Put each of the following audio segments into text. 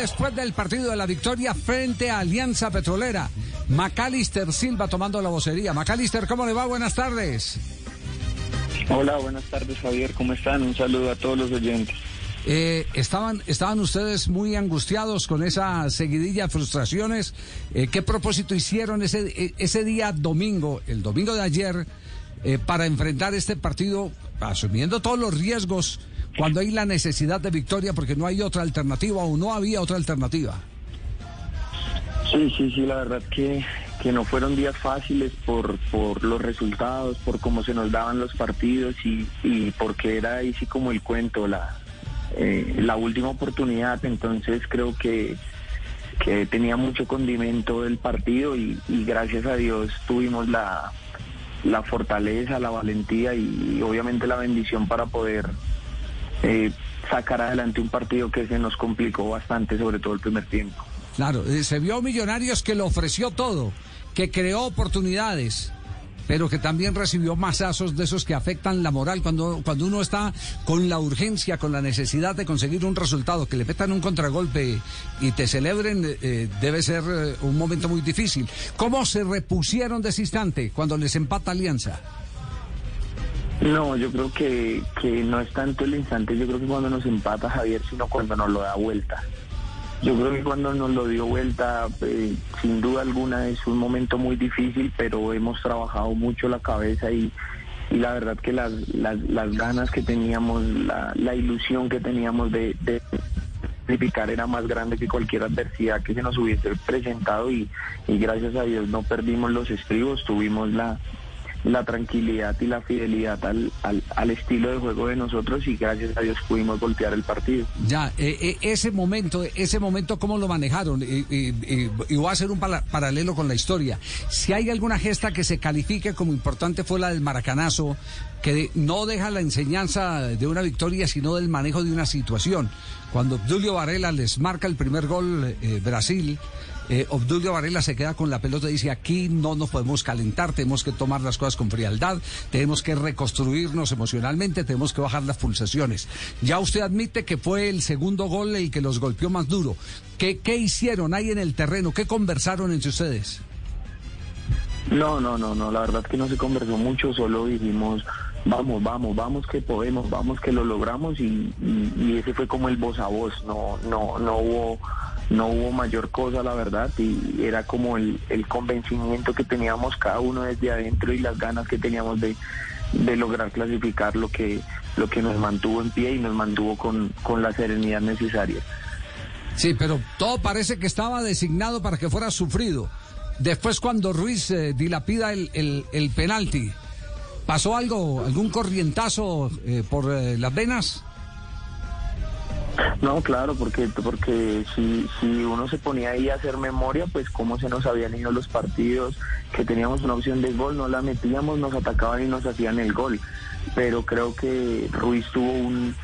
después del partido de la victoria frente a Alianza Petrolera. Macalister Silva tomando la vocería. Macalister, ¿cómo le va? Buenas tardes. Hola, buenas tardes Javier, ¿cómo están? Un saludo a todos los oyentes. Eh, estaban, estaban ustedes muy angustiados con esa seguidilla de frustraciones. Eh, ¿Qué propósito hicieron ese, e, ese día domingo, el domingo de ayer, eh, para enfrentar este partido, asumiendo todos los riesgos cuando hay la necesidad de victoria porque no hay otra alternativa o no había otra alternativa? Sí, sí, sí, la verdad que, que no fueron días fáciles por, por los resultados, por cómo se nos daban los partidos y, y porque era ahí sí como el cuento, la, eh, la última oportunidad, entonces creo que, que tenía mucho condimento el partido y, y gracias a Dios tuvimos la, la fortaleza, la valentía y, obviamente la bendición para poder eh, sacar adelante un partido que se nos complicó bastante, sobre todo el primer tiempo. Claro, eh, se vio Millonarios que lo ofreció todo, que creó oportunidades, pero que también recibió masazos de esos que afectan la moral cuando, cuando uno está con la urgencia, con la necesidad de conseguir un resultado, que le petan un contragolpe y te celebren, eh, debe ser eh, un momento muy difícil. ¿Cómo se repusieron de ese instante cuando les empata Alianza? No, yo creo que, que no es tanto el instante, yo creo que cuando nos empata Javier, sino cuando nos lo da vuelta. Yo creo que cuando nos lo dio vuelta, eh, sin duda alguna es un momento muy difícil, pero hemos trabajado mucho la cabeza y, y la verdad que las, las, las ganas que teníamos, la, la ilusión que teníamos de, de era más grande que cualquier adversidad que se nos hubiese presentado y, y gracias a Dios no perdimos los estribos, tuvimos la, la tranquilidad y la fidelidad al, al, al, estilo de juego de nosotros y gracias a Dios pudimos voltear el partido. Ya, eh, eh, ese momento, ese momento, ¿cómo lo manejaron? Y, y, y voy a hacer un para, paralelo con la historia. Si hay alguna gesta que se califique como importante fue la del maracanazo, que no deja la enseñanza de una victoria, sino del manejo de una situación. Cuando Obdulio Varela les marca el primer gol eh, Brasil, eh, Obdulio Varela se queda con la pelota y dice, aquí no nos podemos calentar, tenemos que tomar las cosas con frialdad, tenemos que reconstruirnos emocionalmente, tenemos que bajar las pulsaciones. Ya usted admite que fue el segundo gol el que los golpeó más duro. ¿Qué, qué hicieron ahí en el terreno? ¿Qué conversaron entre ustedes? No, no, no, no, la verdad que no se conversó mucho, solo dijimos, vamos, vamos, vamos que podemos, vamos que lo logramos y, ese fue como el voz a voz, no, no, no hubo no hubo mayor cosa, la verdad, y era como el, convencimiento que teníamos cada uno desde adentro y las ganas que teníamos de, de lograr clasificar lo que, lo que nos mantuvo en pie y nos mantuvo con, con la serenidad necesaria. Sí, pero todo parece que estaba designado para que fuera sufrido. Después cuando Ruiz eh, dilapida el, el, el, penalti, ¿pasó algo, algún corrientazo eh, por eh, las venas? No, claro, porque porque si, si uno se ponía ahí a hacer memoria, pues cómo se nos habían ido los partidos, que teníamos una opción de gol, no la metíamos, nos atacaban y nos hacían el gol. Pero creo que Ruiz tuvo un,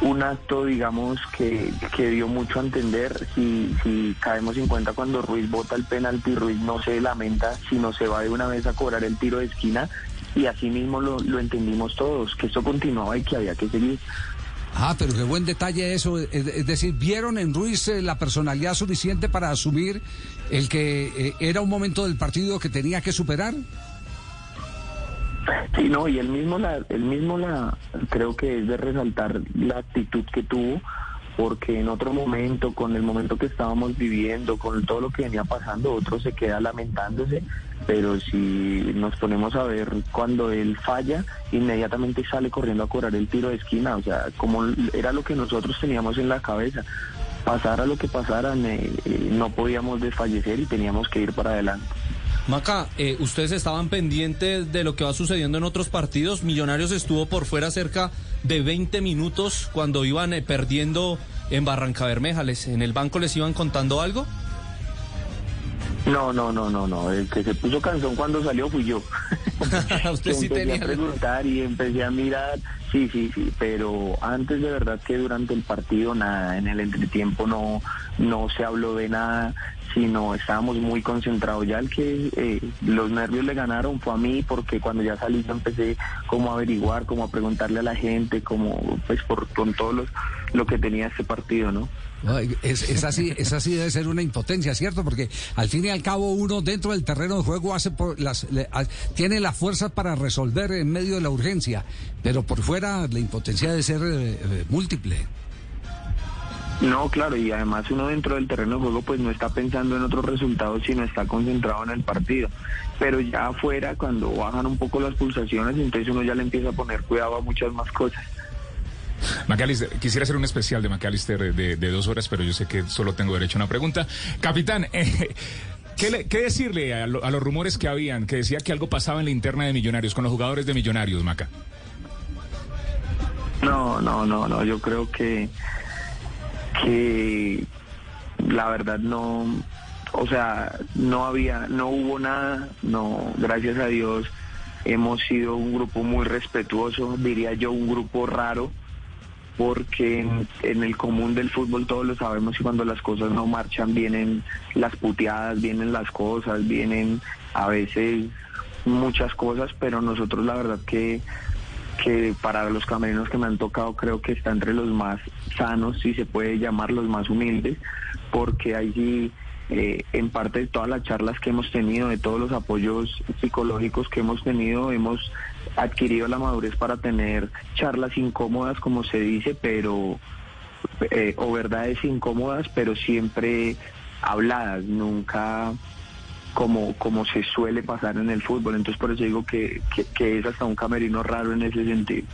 un acto, digamos, que, que dio mucho a entender. Si, si caemos en cuenta cuando Ruiz bota el penalti, Ruiz no se lamenta, sino se va de una vez a cobrar el tiro de esquina. Y así mismo lo, lo entendimos todos, que esto continuaba y que había que seguir. Ah, pero qué buen detalle eso. Es, es decir, ¿vieron en Ruiz eh, la personalidad suficiente para asumir el que eh, era un momento del partido que tenía que superar? Sí, no, y él mismo la, él mismo la, creo que es de resaltar la actitud que tuvo, porque en otro momento, con el momento que estábamos viviendo, con todo lo que venía pasando, otro se queda lamentándose, pero si nos ponemos a ver cuando él falla, inmediatamente sale corriendo a cobrar el tiro de esquina, o sea, como era lo que nosotros teníamos en la cabeza, pasara lo que pasara, eh, no podíamos desfallecer y teníamos que ir para adelante. Maca, eh, ustedes estaban pendientes de lo que va sucediendo en otros partidos. Millonarios estuvo por fuera cerca de 20 minutos cuando iban eh, perdiendo en Barranca Bermeja. ¿Les, ¿En el banco les iban contando algo? No, no, no, no, no. El que se puso canción cuando salió fui yo. Usted sí empecé tenía. a preguntar y empecé a mirar. Sí, sí, sí. Pero antes de verdad que durante el partido nada, en el entretiempo no, no se habló de nada, sino estábamos muy concentrados. Ya el que eh, los nervios le ganaron fue a mí, porque cuando ya salí yo empecé como a averiguar, como a preguntarle a la gente, como pues por con todo los, lo que tenía este partido, ¿no? Es, así, es así debe ser una impotencia, ¿cierto? Porque al fin y al cabo uno dentro del terreno de juego hace por las, tiene la fuerza para resolver en medio de la urgencia, pero por fuera la impotencia debe ser eh, eh, múltiple. No, claro, y además uno dentro del terreno de juego pues no está pensando en otros resultados, sino está concentrado en el partido. Pero ya afuera, cuando bajan un poco las pulsaciones, entonces uno ya le empieza a poner cuidado a muchas más cosas. McAllister, quisiera hacer un especial de McAllister de, dos horas, pero yo sé que solo tengo derecho a una pregunta. Capitán, eh, ¿qué, decirle a, los rumores que habían, que decía que algo pasaba en la interna de Millonarios, con los jugadores de Millonarios, Maca? No, no, no, no, yo creo que, que la verdad no, o sea, no había, no hubo nada, no, gracias a Dios hemos sido un grupo muy respetuoso, diría yo un grupo raro, porque en, el común del fútbol todos lo sabemos y cuando las cosas no marchan vienen las puteadas, vienen las cosas, vienen a veces muchas cosas, pero nosotros la verdad que que para los camerinos que me han tocado creo que está entre los más sanos, si se puede llamar los más humildes, porque allí eh, en parte de todas las charlas que hemos tenido, de todos los apoyos psicológicos que hemos tenido, hemos adquirido la madurez para tener charlas incómodas, como se dice, pero eh, o verdades incómodas, pero siempre habladas, nunca como, como se suele pasar en el fútbol. Entonces por eso digo que, que es hasta un camerino raro en ese sentido.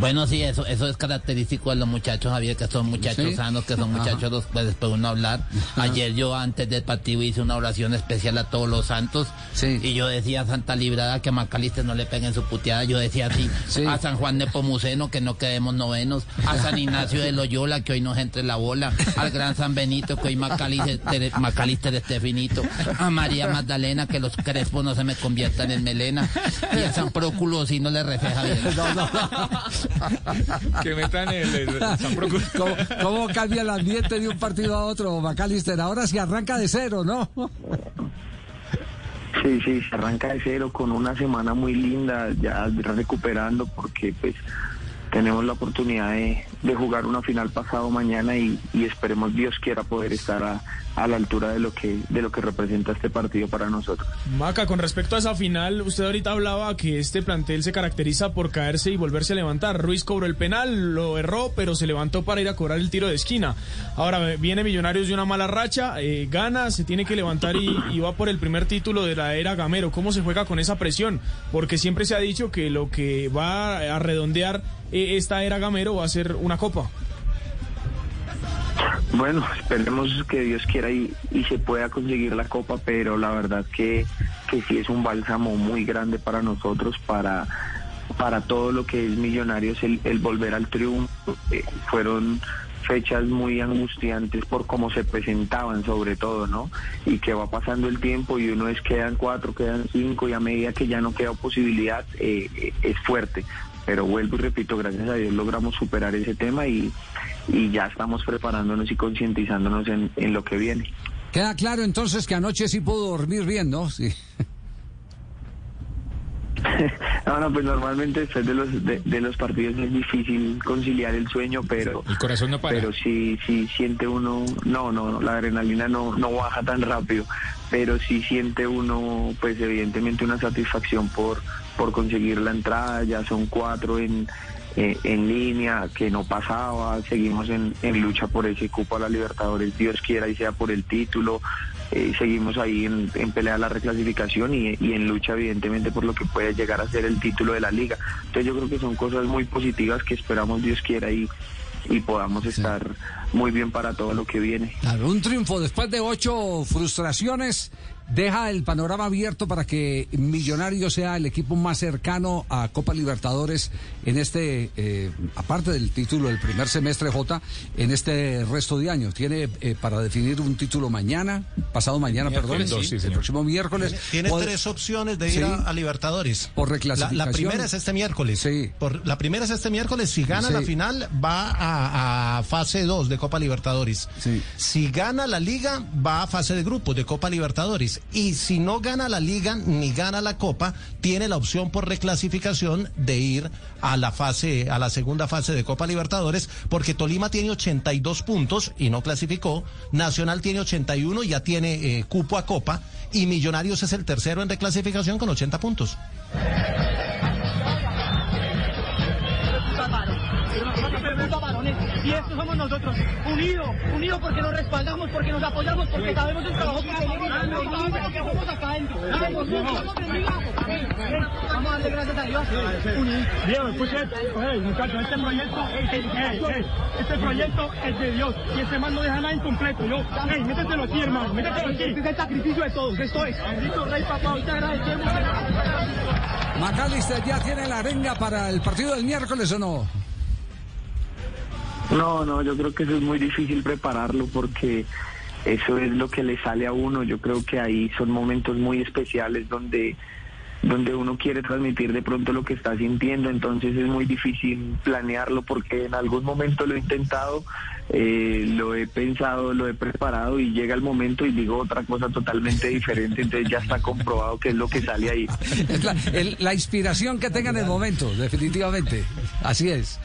Bueno, sí, eso eso es característico de los muchachos, Javier, que son muchachos sanos, que son muchachos los puedes después uno hablar. Ayer yo antes del partido hice una oración especial a todos los santos y yo decía a Santa Librada que a Macalister no le peguen su puteada, yo decía así, a San Juan de Pomuceno que no quedemos novenos, a San Ignacio de Loyola que hoy nos entre la bola, al Gran San Benito que hoy Macalister, esté finito, a María Magdalena que los crespos no se me conviertan en melena y a San Próculo si no le refleja bien. que metan el, ¿Cómo, cambia el ambiente de un partido a otro, Macalister? Ahora sí arranca de cero, ¿no? Sí, sí, se arranca de cero con una semana muy linda, ya recuperando porque pues tenemos la oportunidad de, jugar una final pasado mañana y, esperemos Dios quiera poder estar a, la altura de lo que de lo que representa este partido para nosotros. Maca, con respecto a esa final, usted ahorita hablaba que este plantel se caracteriza por caerse y volverse a levantar. Ruiz cobró el penal, lo erró, pero se levantó para ir a cobrar el tiro de esquina. Ahora viene Millonarios de una mala racha, eh, gana, se tiene que levantar y, y va por el primer título de la era Gamero. ¿Cómo se juega con esa presión? Porque siempre se ha dicho que lo que va a redondear eh, esta era Gamero va a ser una copa. Bueno, esperemos que Dios quiera y, se pueda conseguir la copa, pero la verdad que, que sí es un bálsamo muy grande para nosotros, para, para todo lo que es Millonarios, el, volver al triunfo. Eh, fueron fechas muy angustiantes por cómo se presentaban sobre todo, ¿no? Y que va pasando el tiempo y uno es quedan cuatro, quedan cinco y a medida que ya no queda posibilidad eh, es fuerte pero vuelvo y repito, gracias a Dios logramos superar ese tema y, ya estamos preparándonos y concientizándonos en, en lo que viene. Queda claro entonces que anoche sí pudo dormir bien, ¿no? Sí. no, no, pues normalmente después de los de, los partidos es difícil conciliar el sueño, pero el corazón no para. Pero sí, sí siente uno, no, no, no la adrenalina no no baja tan rápido, pero sí siente uno, pues evidentemente una satisfacción por por conseguir la entrada, ya son cuatro en, eh, en línea, que no pasaba, seguimos en, en, lucha por ese cupo a la Libertadores, Dios quiera y sea por el título, eh, seguimos ahí en, en, pelea la reclasificación y, y, en lucha evidentemente por lo que puede llegar a ser el título de la liga. Entonces yo creo que son cosas muy positivas que esperamos Dios quiera y, y podamos estar muy bien para todo lo que viene. Claro, un triunfo después de ocho frustraciones deja el panorama abierto para que Millonario sea el equipo más cercano a Copa Libertadores en este, eh, aparte del título del primer semestre J, en este resto de años. Tiene eh, para definir un título mañana, pasado mañana, perdón, el próximo miércoles. Tiene, tres opciones de ir a, Libertadores. Por reclasificación. La, primera es este miércoles. Sí. Por, la primera es este miércoles. Si gana la final, va a, a fase 2 de Copa Libertadores. Si gana la liga, va a fase de grupos de Copa Libertadores Y si no gana la liga ni gana la Copa, tiene la opción por reclasificación de ir a la fase, a la segunda fase de Copa Libertadores, porque Tolima tiene 82 puntos y no clasificó, Nacional tiene 81 y ya tiene eh, cupo a Copa, y Millonarios es el tercero en reclasificación con 80 puntos. Y estos somos nosotros, unidos, unidos porque nos respaldamos, porque nos apoyamos, porque sabemos el trabajo que tenemos, porque somos acá adentro. Vamos a darle gracias a Dios. Diego, escuche, muchachos, este proyecto, este proyecto es de Dios y este man no deja nada incompleto. Yo, hey, métetelo aquí, hermano, métetelo aquí. Este es el sacrificio de todos, esto es. Bendito Rey, papá, hoy te agradecemos. Macalister ya tiene la arenga para el partido del miércoles o no? No, no, yo creo que eso es muy difícil prepararlo porque eso es lo que le sale a uno. Yo creo que ahí son momentos muy especiales donde donde uno quiere transmitir de pronto lo que está sintiendo, entonces es muy difícil planearlo porque en algún momento lo he intentado, eh, lo he pensado, lo he preparado y llega el momento y digo otra cosa totalmente diferente, entonces ya está comprobado que es lo que sale ahí. La, la inspiración que tenga en el momento, definitivamente. Así es.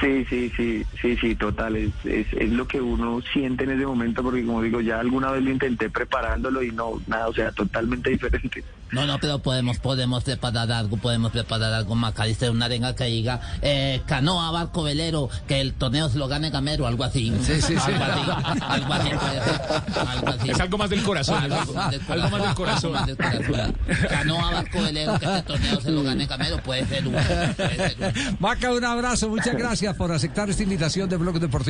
Sí, sí, sí, sí, sí, total, es, es, es lo que uno siente en ese momento porque como digo, ya alguna vez lo intenté preparándolo y no, nada, o sea, totalmente diferente. No, no, pero podemos, podemos preparar algo, podemos preparar algo, Macalister, una arenga que diga, eh, canoa, barco velero, que el torneo se lo gane Gamero, algo así. Sí, sí, sí. Algo así, algo así, puede ser, algo así. Es algo más del corazón. Algo algo, del algo más del corazón. algo más del corazón. Canoa, barco velero, que este torneo se lo gane Gamero, puede ser uno, puede ser uno. Maca, un abrazo, muchas gracias por aceptar esta invitación de Blog Deportivo.